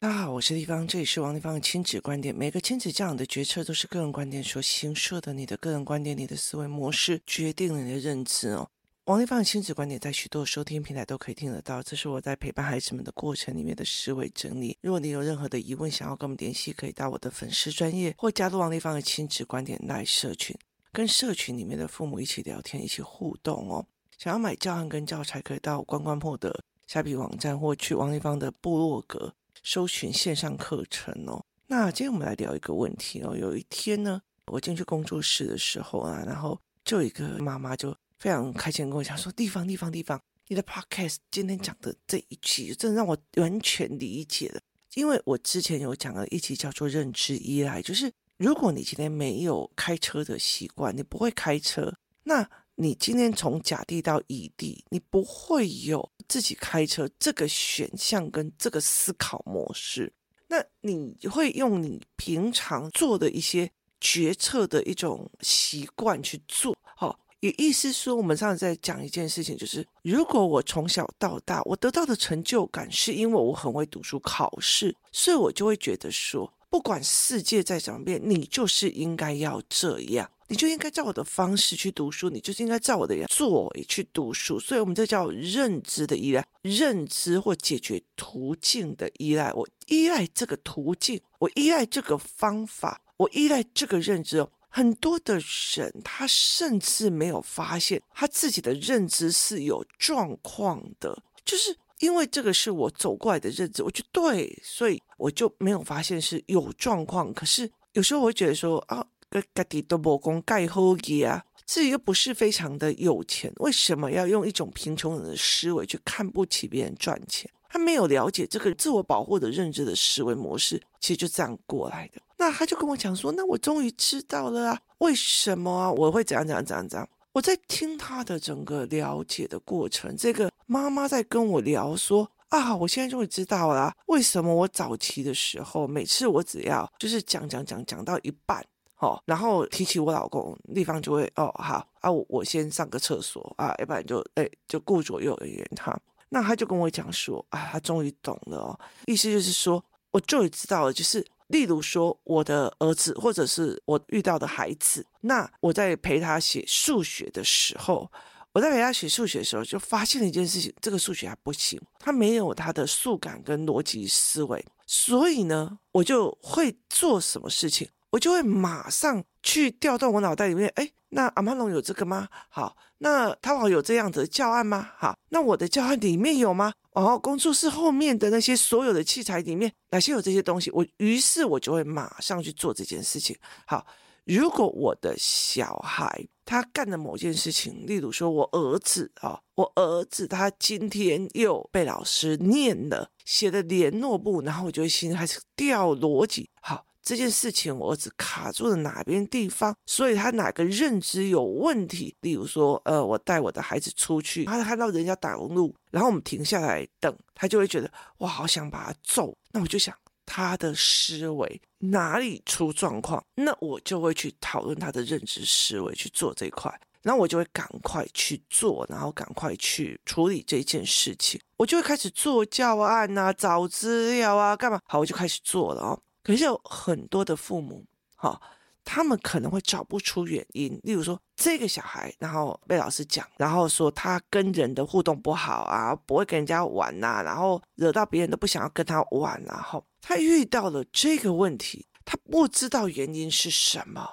大家好，我是丽芳，这里是王丽芳的亲子观点。每个亲子教养的决策都是个人观点所形设的，你的个人观点、你的思维模式决定了你的认知哦。王丽芳的亲子观点在许多收听平台都可以听得到，这是我在陪伴孩子们的过程里面的思维整理。如果你有任何的疑问，想要跟我们联系，可以到我的粉丝专业或加入王丽芳的亲子观点来社群，跟社群里面的父母一起聊天，一起互动哦。想要买教案跟教材，可以到关关破的虾皮网站，或去王丽芳的部落格搜寻线上课程哦。那今天我们来聊一个问题哦。有一天呢，我进去工作室的时候啊，然后就有一个妈妈就非常开心跟我讲说：“地方地方地方，你的 podcast 今天讲的这一期，真的让我完全理解了。因为我之前有讲了一期叫做认知依赖，就是如果你今天没有开车的习惯，你不会开车，那。”你今天从甲地到乙地，你不会有自己开车这个选项跟这个思考模式，那你会用你平常做的一些决策的一种习惯去做。好，也意思说，我们上次在讲一件事情，就是如果我从小到大我得到的成就感是因为我很会读书考试，所以我就会觉得说，不管世界再怎么变，你就是应该要这样。你就应该照我的方式去读书，你就是应该照我的作为去读书，所以我们这叫认知的依赖，认知或解决途径的依赖。我依赖这个途径，我依赖这个方法，我依赖这个认知。很多的人他甚至没有发现他自己的认知是有状况的，就是因为这个是我走过来的认知，我觉对，所以我就没有发现是有状况。可是有时候我会觉得说啊。个个地都无功盖好嘢啊，自己又不是非常的有钱，为什么要用一种贫穷人的思维去看不起别人赚钱？他没有了解这个自我保护的认知的思维模式，其实就这样过来的。那他就跟我讲说：“那我终于知道了啊，为什么啊？我会怎样怎样怎样怎样？”我在听他的整个了解的过程，这个妈妈在跟我聊说：“啊，我现在终于知道了，为什么我早期的时候，每次我只要就是讲讲讲讲到一半。”哦，然后提起我老公，丽芳就会哦好啊，我我先上个厕所啊，要不然就哎就顾左右而言他。那他就跟我讲说啊，他终于懂了哦，意思就是说，我终于知道了，就是例如说我的儿子或者是我遇到的孩子，那我在陪他写数学的时候，我在陪他写数学的时候，就发现了一件事情，这个数学还不行，他没有他的数感跟逻辑思维，所以呢，我就会做什么事情。我就会马上去调动我脑袋里面，哎，那阿曼龙有这个吗？好，那淘宝有这样子的教案吗？好，那我的教案里面有吗？哦，工作室后面的那些所有的器材里面哪些有这些东西？我于是我就会马上去做这件事情。好，如果我的小孩他干了某件事情，例如说我儿子啊、哦，我儿子他今天又被老师念了，写的联络簿，然后我就会心开始掉逻辑。好。这件事情我儿子卡住了哪边地方，所以他哪个认知有问题？例如说，呃，我带我的孩子出去，他看到人家挡路，然后我们停下来等，他就会觉得我，好想把他揍。那我就想他的思维哪里出状况，那我就会去讨论他的认知思维去做这一块，然后我就会赶快去做，然后赶快去处理这件事情，我就会开始做教案啊，找资料啊，干嘛？好，我就开始做了哦。可是有很多的父母，哈，他们可能会找不出原因。例如说，这个小孩，然后被老师讲，然后说他跟人的互动不好啊，不会跟人家玩呐，然后惹到别人都不想要跟他玩，然后他遇到了这个问题，他不知道原因是什么，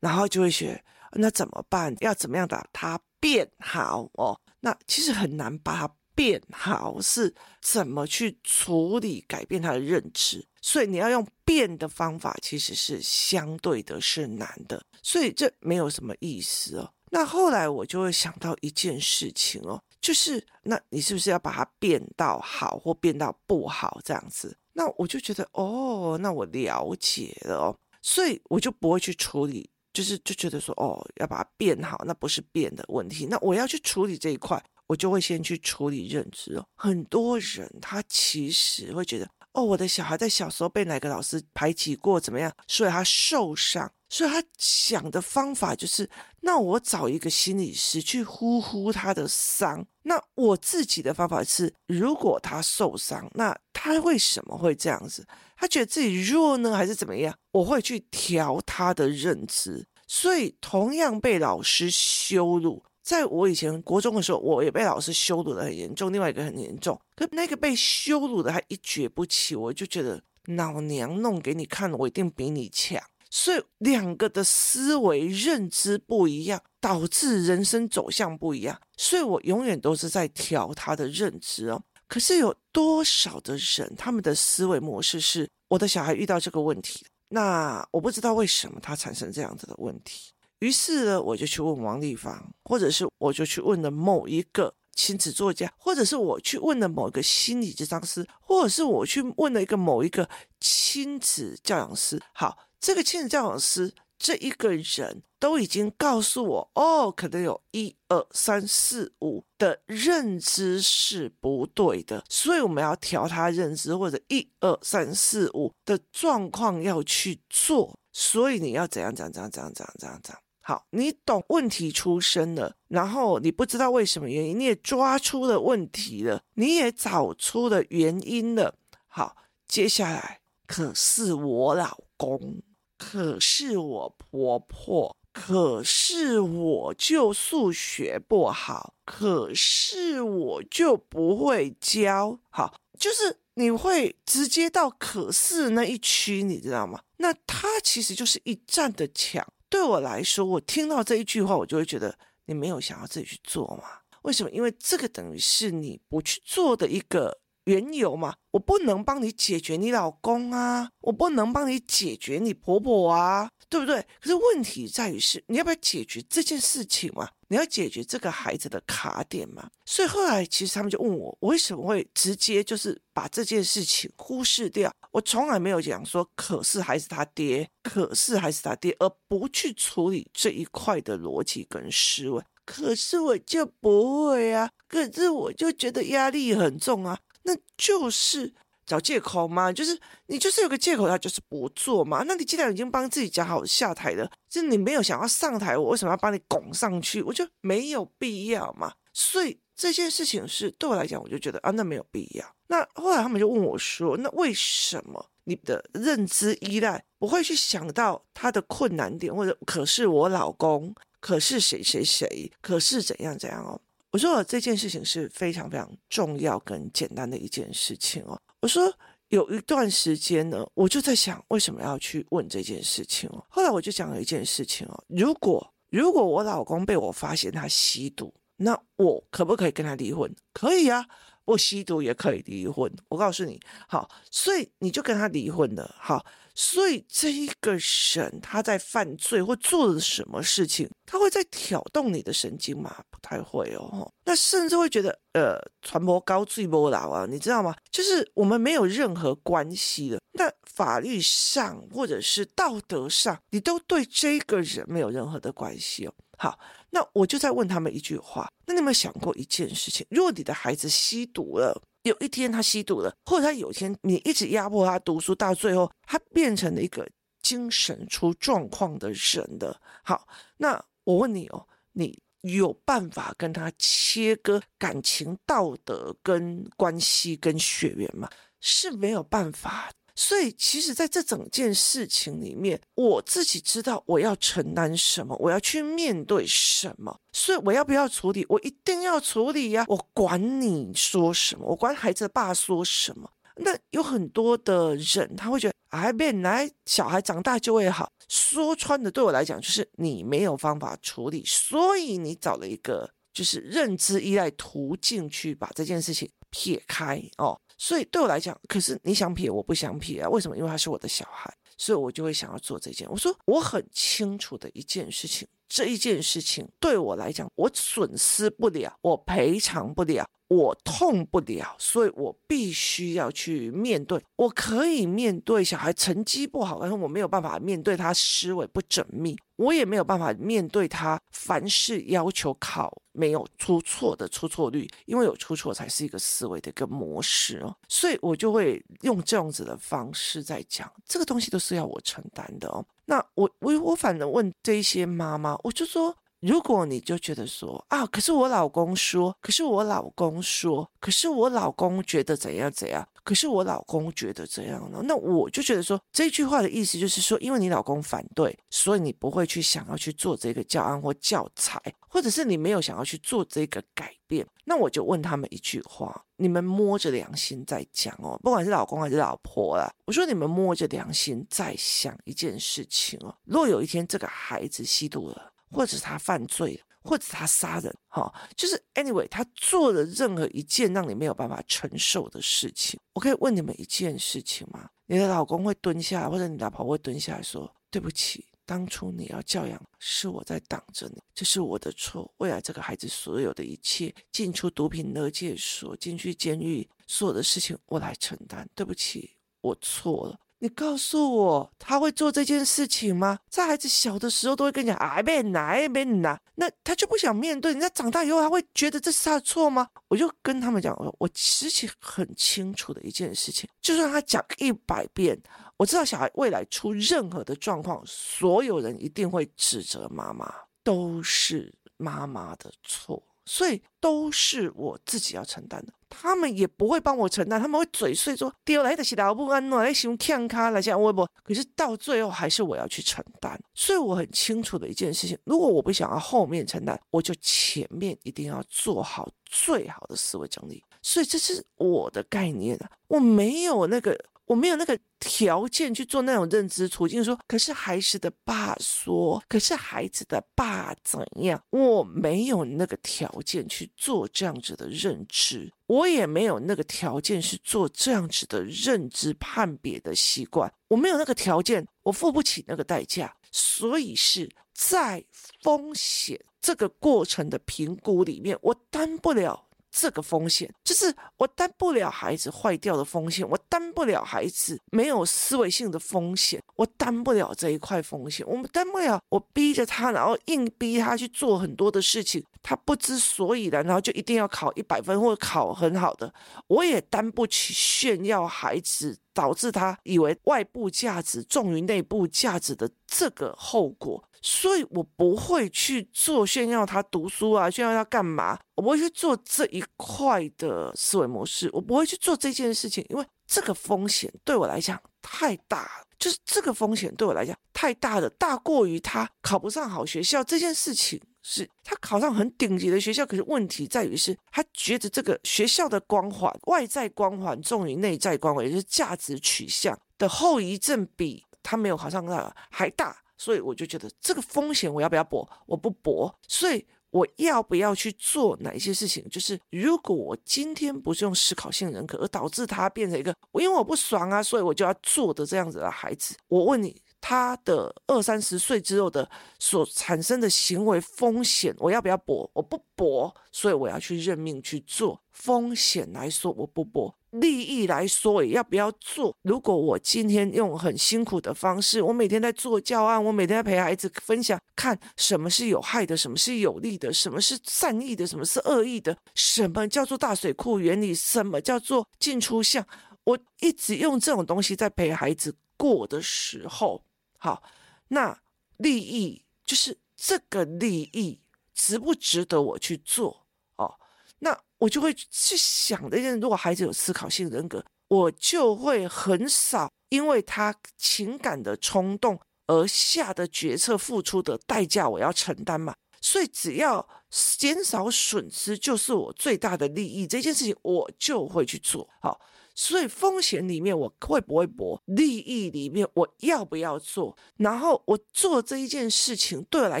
然后就会学，那怎么办？要怎么样把他变好哦？那其实很难把他变好，是怎么去处理改变他的认知？所以你要用变的方法，其实是相对的是难的，所以这没有什么意思哦。那后来我就会想到一件事情哦，就是那你是不是要把它变到好或变到不好这样子？那我就觉得哦，那我了解了哦，所以我就不会去处理，就是就觉得说哦，要把它变好，那不是变的问题。那我要去处理这一块，我就会先去处理认知哦。很多人他其实会觉得。哦，我的小孩在小时候被哪个老师排挤过，怎么样？所以他受伤，所以他想的方法就是，那我找一个心理师去呼呼他的伤。那我自己的方法是，如果他受伤，那他为什么会这样子？他觉得自己弱呢，还是怎么样？我会去调他的认知。所以，同样被老师羞辱，在我以前国中的时候，我也被老师羞辱得很严重。另外一个很严重，可那个被羞辱的还一蹶不起，我就觉得老娘弄给你看，我一定比你强。所以，两个的思维认知不一样，导致人生走向不一样。所以我永远都是在调他的认知哦。可是有多少的人，他们的思维模式是：我的小孩遇到这个问题，那我不知道为什么他产生这样子的问题。于是呢，我就去问王丽芳，或者是我就去问了某一个亲子作家，或者是我去问了某一个心理咨商师，或者是我去问了一个某一个亲子教养师。好。这个亲子教养师这一个人都已经告诉我，哦，可能有一二三四五的认知是不对的，所以我们要调他认知，或者一二三四五的状况要去做，所以你要怎样怎样怎样怎样怎样怎样。好，你懂问题出身了，然后你不知道为什么原因，你也抓出了问题了，你也找出了原因了。好，接下来可是我老公。可是我婆婆，可是我就数学不好，可是我就不会教。好，就是你会直接到可是那一区，你知道吗？那它其实就是一站的墙。对我来说，我听到这一句话，我就会觉得你没有想要自己去做嘛？为什么？因为这个等于是你不去做的一个。缘由嘛，我不能帮你解决你老公啊，我不能帮你解决你婆婆啊，对不对？可是问题在于是，你要不要解决这件事情嘛？你要解决这个孩子的卡点嘛？所以后来其实他们就问我，我为什么会直接就是把这件事情忽视掉？我从来没有讲说，可是还是他爹，可是还是他爹，而不去处理这一块的逻辑跟思维。可是我就不会啊，可是我就觉得压力很重啊。那就是找借口嘛，就是你就是有个借口，他就是不做嘛。那你既然已经帮自己讲好下台了，就你没有想要上台，我为什么要把你拱上去？我就没有必要嘛。所以这件事情是对我来讲，我就觉得啊，那没有必要。那后来他们就问我说，那为什么你的认知依赖不会去想到他的困难点，或者可是我老公，可是谁谁谁，可是怎样怎样哦？我说这件事情是非常非常重要跟简单的一件事情哦。我说有一段时间呢，我就在想为什么要去问这件事情哦。后来我就讲了一件事情哦，如果如果我老公被我发现他吸毒，那我可不可以跟他离婚？可以啊。我吸毒也可以离婚，我告诉你，好，所以你就跟他离婚了，好，所以这一个人他在犯罪或做了什么事情，他会在挑动你的神经吗？不太会哦，那甚至会觉得，呃，传播高罪波老啊，你知道吗？就是我们没有任何关系的，那法律上或者是道德上，你都对这个人没有任何的关系哦。好，那我就再问他们一句话：那你有没有想过一件事情？如果你的孩子吸毒了，有一天他吸毒了，或者他有一天你一直压迫他读书，到最后他变成了一个精神出状况的人的。好，那我问你哦，你有办法跟他切割感情、道德跟关系跟血缘吗？是没有办法。所以，其实，在这整件事情里面，我自己知道我要承担什么，我要去面对什么。所以，我要不要处理？我一定要处理呀！我管你说什么，我管孩子的爸说什么。那有很多的人，他会觉得，哎，本来小孩长大就会好。说穿的，对我来讲，就是你没有方法处理，所以你找了一个就是认知依赖途径去把这件事情撇开哦。所以对我来讲，可是你想撇，我不想撇啊。为什么？因为他是我的小孩，所以我就会想要做这件。我说我很清楚的一件事情，这一件事情对我来讲，我损失不了，我赔偿不了。我痛不了，所以我必须要去面对。我可以面对小孩成绩不好，但是我没有办法面对他思维不缜密，我也没有办法面对他凡事要求考没有出错的出错率，因为有出错才是一个思维的一个模式哦。所以我就会用这样子的方式在讲，这个东西都是要我承担的哦。那我我我反正问这些妈妈，我就说。如果你就觉得说啊，可是我老公说，可是我老公说，可是我老公觉得怎样怎样，可是我老公觉得怎样呢？那我就觉得说，这句话的意思就是说，因为你老公反对，所以你不会去想要去做这个教案或教材，或者是你没有想要去做这个改变。那我就问他们一句话：你们摸着良心在讲哦，不管是老公还是老婆啦，我说你们摸着良心在想一件事情哦，若有一天这个孩子吸毒了。或者他犯罪，或者他杀人，哈，就是 anyway，他做了任何一件让你没有办法承受的事情。我可以问你们一件事情吗？你的老公会蹲下，或者你老婆会蹲下来说：“对不起，当初你要教养，是我在挡着你，这是我的错。未来这个孩子所有的一切，进出毒品勒戒所，进去监狱，所有的事情我来承担。对不起，我错了。”你告诉我，他会做这件事情吗？在孩子小的时候都会跟你讲，哎，别拿，哎，别拿，那他就不想面对。人家长大以后，他会觉得这是他的错吗？我就跟他们讲，我其实很清楚的一件事情，就算他讲一百遍，我知道小孩未来出任何的状况，所有人一定会指责妈妈，都是妈妈的错。所以都是我自己要承担的，他们也不会帮我承担，他们会嘴碎说丢来的是老不安诺来想看卡来讲微博，可是到最后还是我要去承担。所以我很清楚的一件事情，如果我不想要后面承担，我就前面一定要做好最好的思维整理。所以这是我的概念啊，我没有那个。我没有那个条件去做那种认知处境，说，可是孩子的爸说，可是孩子的爸怎样？我没有那个条件去做这样子的认知，我也没有那个条件去做这样子的认知判别的习惯，我没有那个条件，我付不起那个代价，所以是在风险这个过程的评估里面，我担不了。这个风险就是我担不了孩子坏掉的风险，我担不了孩子没有思维性的风险，我担不了这一块风险，我们担不了。我逼着他，然后硬逼他去做很多的事情，他不知所以然，然后就一定要考一百分或者考很好的，我也担不起炫耀孩子，导致他以为外部价值重于内部价值的这个后果。所以我不会去做炫耀他读书啊，炫耀他干嘛？我不会去做这一块的思维模式，我不会去做这件事情，因为这个风险对我来讲太大了。就是这个风险对我来讲太大了，大过于他考不上好学校这件事情。是他考上很顶级的学校，可是问题在于是他觉得这个学校的光环、外在光环重于内在光环，也就是价值取向的后遗症比他没有考上那还大。所以我就觉得这个风险我要不要搏？我不搏。所以我要不要去做哪一些事情？就是如果我今天不是用思考性人格，而导致他变成一个因为我不爽啊，所以我就要做的这样子的孩子，我问你，他的二三十岁之后的所产生的行为风险，我要不要搏？我不搏，所以我要去认命去做。风险来说，我不搏。利益来说，也要不要做？如果我今天用很辛苦的方式，我每天在做教案，我每天在陪孩子分享，看什么是有害的，什么是有利的，什么是善意的，什么是恶意的，什么叫做大水库原理，什么叫做进出项，我一直用这种东西在陪孩子过的时候，好，那利益就是这个利益值不值得我去做？哦，那。我就会去想的，如果孩子有思考性人格，我就会很少因为他情感的冲动而下的决策付出的代价，我要承担嘛。所以只要减少损失，就是我最大的利益。这件事情我就会去做。好。所以风险里面我会不会搏？利益里面我要不要做？然后我做这一件事情对我来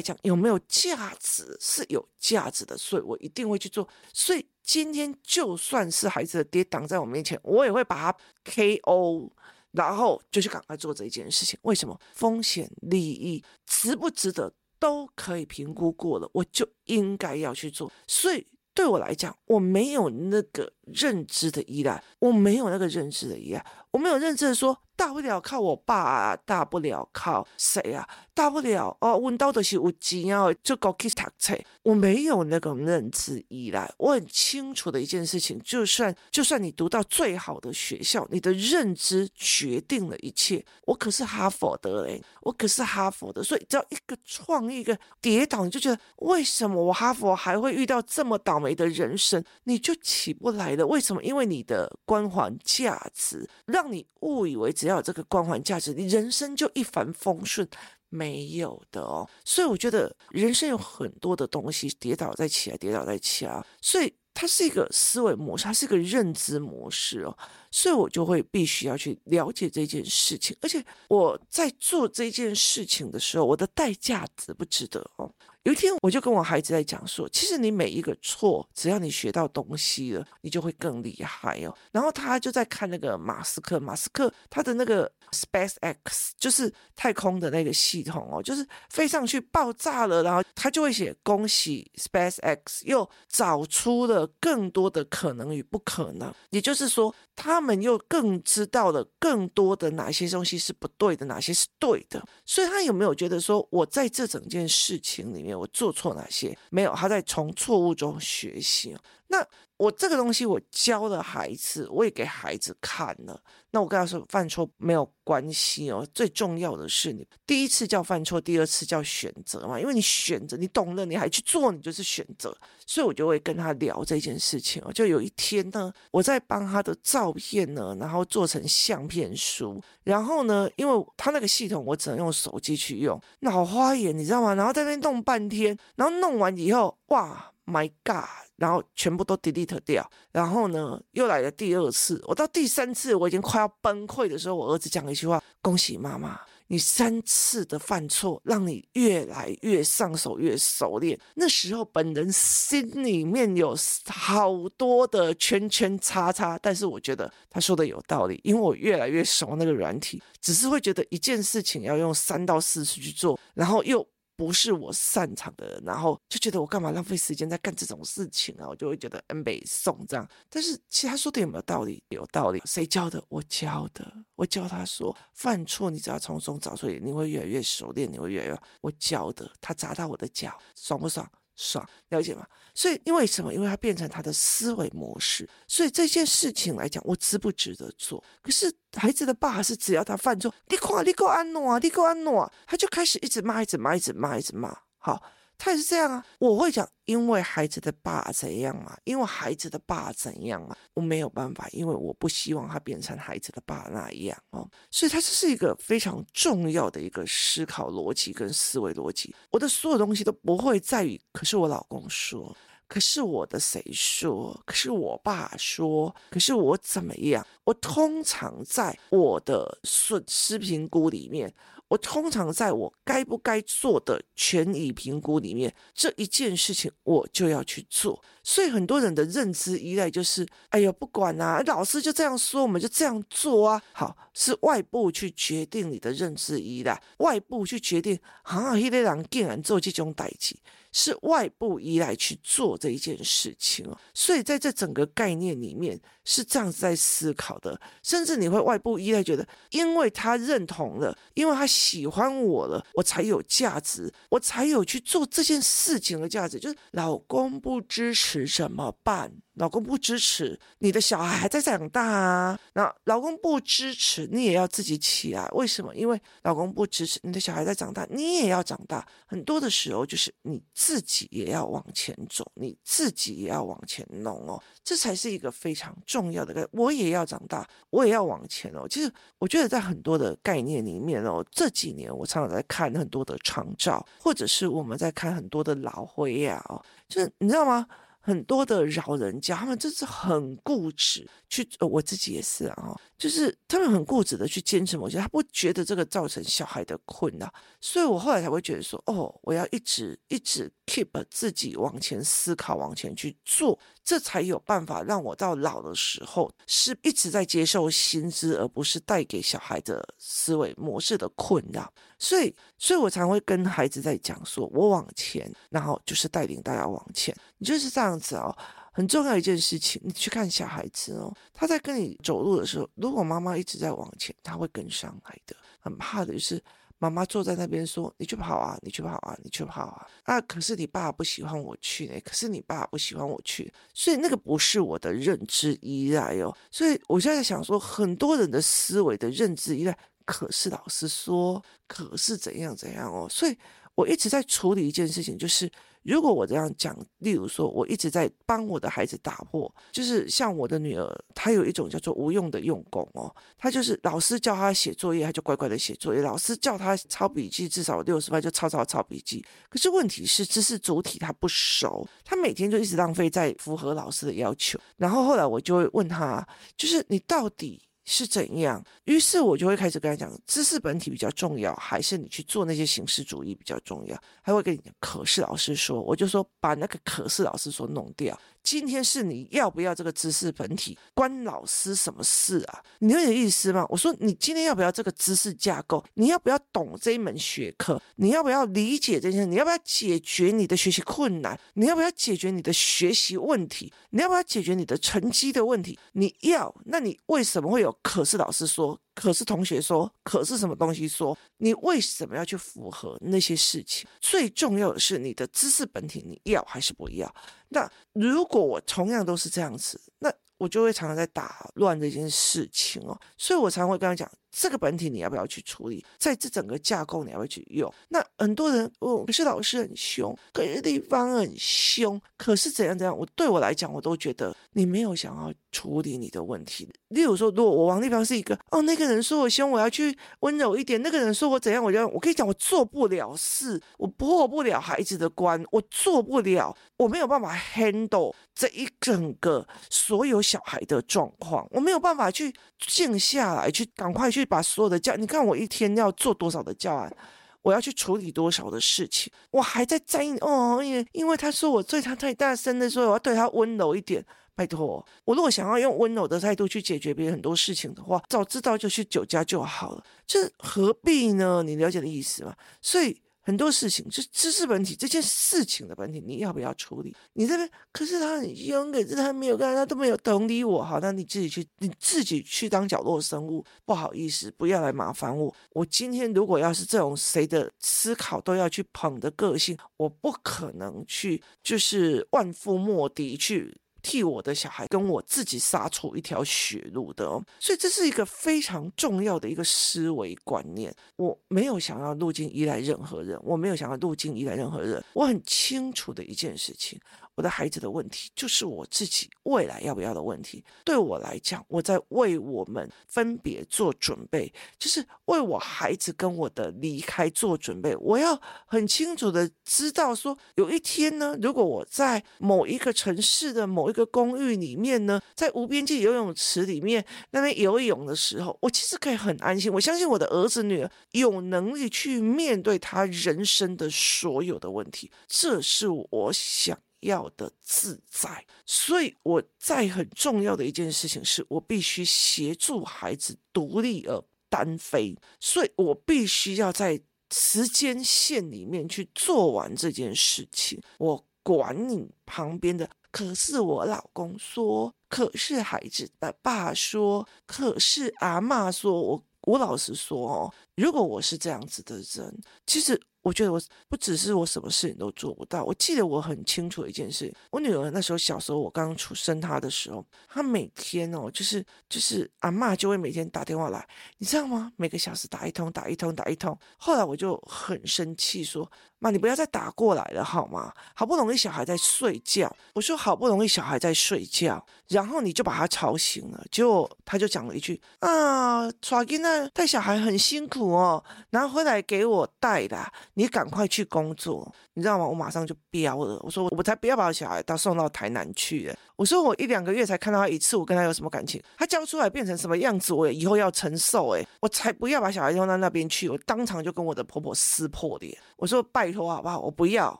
讲有没有价值？是有价值的，所以我一定会去做。所以今天就算是孩子的爹挡在我面前，我也会把他 KO，然后就去赶快做这一件事情。为什么？风险利益值不值得都可以评估过了，我就应该要去做。所以。对我来讲，我没有那个认知的依赖，我没有那个认知的依赖，我没有认知的说大不了靠我爸啊，大不了靠谁啊？大不了哦，问到的是有钱啊，就搞去读册。我没有那个认知依赖，我很清楚的一件事情，就算就算你读到最好的学校，你的认知决定了一切。我可是哈佛的嘞，我可是哈佛的，所以只要一个创意一个跌倒，你就觉得为什么我哈佛还会遇到这么倒霉的人生，你就起不来了。为什么？因为你的光环价值让你误以为只要有这个光环价值，你人生就一帆风顺。没有的哦，所以我觉得人生有很多的东西跌倒再起来，跌倒再起来，所以它是一个思维模式，它是一个认知模式哦，所以我就会必须要去了解这件事情，而且我在做这件事情的时候，我的代价值不值得哦。有一天，我就跟我孩子在讲说，其实你每一个错，只要你学到东西了，你就会更厉害哦。然后他就在看那个马斯克，马斯克他的那个 SpaceX，就是太空的那个系统哦，就是飞上去爆炸了，然后他就会写恭喜 SpaceX 又找出了更多的可能与不可能，也就是说，他们又更知道了更多的哪些东西是不对的，哪些是对的。所以他有没有觉得说，我在这整件事情里面，我做错哪些？没有，他在从错误中学习。那我这个东西我教了孩子，我也给孩子看了。那我跟他说，犯错没有关系哦，最重要的是你第一次叫犯错，第二次叫选择嘛。因为你选择，你懂了，你还去做，你就是选择。所以我就会跟他聊这件事情哦。就有一天呢，我在帮他的照片呢，然后做成相片书。然后呢，因为他那个系统我只能用手机去用，脑花眼你知道吗？然后在那弄半天，然后弄完以后，哇！My God！然后全部都 delete 掉，然后呢，又来了第二次。我到第三次，我已经快要崩溃的时候，我儿子讲了一句话：“恭喜妈妈，你三次的犯错，让你越来越上手，越熟练。”那时候本人心里面有好多的圈圈叉叉，但是我觉得他说的有道理，因为我越来越熟那个软体，只是会觉得一件事情要用三到四次去做，然后又。不是我擅长的，然后就觉得我干嘛浪费时间在干这种事情啊？我就会觉得很北宋这样。但是其实他说的有没有道理？有道理。谁教的？我教的。我教他说，犯错你只要从中找出来，你会越来越熟练，你会越来越。我教的，他砸到我的脚，爽不爽？爽，了解吗？所以因为什么？因为他变成他的思维模式。所以这件事情来讲，我值不值得做？可是孩子的爸是只要他犯错，你快你给我安诺，你给我安诺，他就开始一直骂，一直骂，一直骂，一直骂。好。他也是这样啊，我会讲，因为孩子的爸怎样嘛，因为孩子的爸怎样嘛，我没有办法，因为我不希望他变成孩子的爸那样哦，所以他这是一个非常重要的一个思考逻辑跟思维逻辑。我的所有东西都不会在于，可是我老公说，可是我的谁说，可是我爸说，可是我怎么样？我通常在我的损失评估里面。我通常在我该不该做的权益评估里面，这一件事情我就要去做。所以很多人的认知依赖就是，哎呀，不管啊，老师就这样说，我们就这样做啊。好，是外部去决定你的认知依赖，外部去决定，啊，一个人竟然做这种代际。是外部依赖去做这一件事情哦，所以在这整个概念里面是这样子在思考的，甚至你会外部依赖，觉得因为他认同了，因为他喜欢我了，我才有价值，我才有去做这件事情的价值。就是老公不支持怎么办？老公不支持，你的小孩还在长大啊。那老公不支持，你也要自己起来。为什么？因为老公不支持，你的小孩在长大，你也要长大。很多的时候，就是你自己也要往前走，你自己也要往前弄哦。这才是一个非常重要的。我也要长大，我也要往前哦。其实我觉得在很多的概念里面哦，这几年我常常在看很多的长照，或者是我们在看很多的老灰呀哦，就是你知道吗？很多的老人家，他们真是很固执，去，我自己也是啊，就是他们很固执的去坚持某些，他不觉得这个造成小孩的困扰，所以我后来才会觉得说，哦，我要一直一直 keep 自己往前思考，往前去做，这才有办法让我到老的时候是一直在接受薪资，而不是带给小孩的思维模式的困扰。所以，所以我常会跟孩子在讲说，我往前，然后就是带领大家往前，你就是这样子哦。很重要一件事情，你去看小孩子哦，他在跟你走路的时候，如果妈妈一直在往前，他会跟上来的。很怕的就是妈妈坐在那边说：“你去跑啊，你去跑啊，你去跑啊。”啊，可是你爸不喜欢我去呢，可是你爸不喜欢我去，所以那个不是我的认知依赖哦。所以我现在想说，很多人的思维的认知依赖，可是老师说，可是怎样怎样哦，所以。我一直在处理一件事情，就是如果我这样讲，例如说，我一直在帮我的孩子打破，就是像我的女儿，她有一种叫做无用的用功哦，她就是老师叫她写作业，她就乖乖的写作业；老师叫她抄笔记，至少六十分就抄抄抄笔记。可是问题是，知识主体她不熟，她每天就一直浪费在符合老师的要求。然后后来我就会问她，就是你到底？是怎样？于是我就会开始跟他讲，知识本体比较重要，还是你去做那些形式主义比较重要？还会跟你讲，可是老师说，我就说把那个可是老师说弄掉。今天是你要不要这个知识本体，关老师什么事啊？你有点意思吗？我说你今天要不要这个知识架构？你要不要懂这一门学科？你要不要理解这些？你要不要解决你的学习困难？你要不要解决你的学习问题？你要不要解决你的成绩的问题？你要，那你为什么会有？可是老师说，可是同学说，可是什么东西说？你为什么要去符合那些事情？最重要的是你的知识本体，你要还是不要？那如果我同样都是这样子，那我就会常常在打乱这件事情哦。所以我常会跟他讲。这个本体你要不要去处理？在这整个架构你要不要去用？那很多人哦，可是老师很凶，可是地方很凶，可是怎样怎样？我对我来讲，我都觉得你没有想要处理你的问题。例如说，如果我王地方是一个哦，那个人说我凶，我要去温柔一点；那个人说我怎样，我就我跟你讲，我做不了事，我破不了孩子的关，我做不了，我没有办法 handle 这一整个所有小孩的状况，我没有办法去静下来，去赶快去。去把所有的教，你看我一天要做多少的教案，我要去处理多少的事情，我还在在意哦，因为因为他说我对他太大声的时候，我要对他温柔一点。拜托，我如果想要用温柔的态度去解决别人很多事情的话，早知道就去酒家就好了，这何必呢？你了解的意思吗？所以。很多事情就知识本体这件事情的本体，你要不要处理？你这边可是他很凶，可是他没有干，他都没有同理我。好，那你自己去，你自己去当角落生物。不好意思，不要来麻烦我。我今天如果要是这种谁的思考都要去捧的个性，我不可能去就是万夫莫敌去。替我的小孩跟我自己杀出一条血路的哦，所以这是一个非常重要的一个思维观念。我没有想要路径依赖任何人，我没有想要路径依赖任何人。我很清楚的一件事情，我的孩子的问题就是我自己未来要不要的问题。对我来讲，我在为我们分别做准备，就是为我孩子跟我的离开做准备。我要很清楚的知道说，有一天呢，如果我在某一个城市的某一个公寓里面呢，在无边界游泳池里面那边游泳的时候，我其实可以很安心。我相信我的儿子女儿有能力去面对他人生的所有的问题，这是我想要的自在。所以我在很重要的一件事情是，我必须协助孩子独立而单飞，所以我必须要在时间线里面去做完这件事情。我管你旁边的。可是我老公说，可是孩子的爸说，可是阿嬷说，我我老实说哦，如果我是这样子的人，其实。我觉得我不只是我什么事情都做不到。我记得我很清楚的一件事，我女儿那时候小时候，我刚刚出生她的时候，她每天哦，就是就是阿嬷就会每天打电话来，你知道吗？每个小时打一通，打一通，打一通。后来我就很生气，说：“妈，你不要再打过来了，好吗？好不容易小孩在睡觉，我说好不容易小孩在睡觉，然后你就把他吵醒了。结果他就讲了一句：啊，耍囡仔带小孩很辛苦哦，拿回来给我带的。”你赶快去工作，你知道吗？我马上就飙了。我说我才不要把小孩到送到台南去。我说我一两个月才看到他一次，我跟他有什么感情？他教出来变成什么样子，我以后要承受。哎，我才不要把小孩扔到那边去。我当场就跟我的婆婆撕破脸。我说拜托好不好？我不要。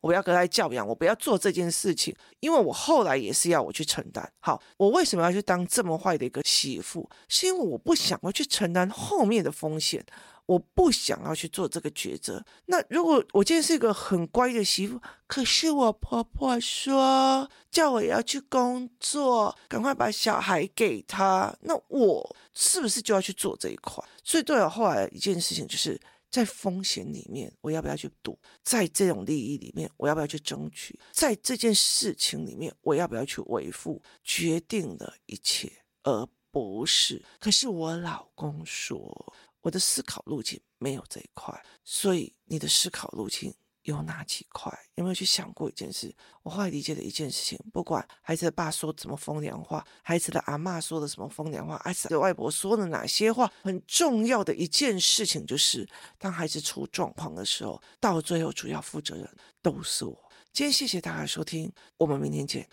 我不要跟他教养，我不要做这件事情，因为我后来也是要我去承担。好，我为什么要去当这么坏的一个媳妇？是因为我不想要去承担后面的风险。我不想要去做这个抉择。那如果我今天是一个很乖的媳妇，可是我婆婆说叫我要去工作，赶快把小孩给他，那我是不是就要去做这一块？所以对我后来一件事情，就是在风险里面，我要不要去赌？在这种利益里面，我要不要去争取？在这件事情里面，我要不要去维护？决定了一切，而不是。可是我老公说。我的思考路径没有这一块，所以你的思考路径有哪几块？有没有去想过一件事？我后来理解的一件事情，不管孩子的爸说怎么风凉话，孩子的阿妈说的什么风凉话，孩子的外婆说的哪些话，很重要的一件事情就是，当孩子出状况的时候，到最后主要负责人都是我。今天谢谢大家收听，我们明天见。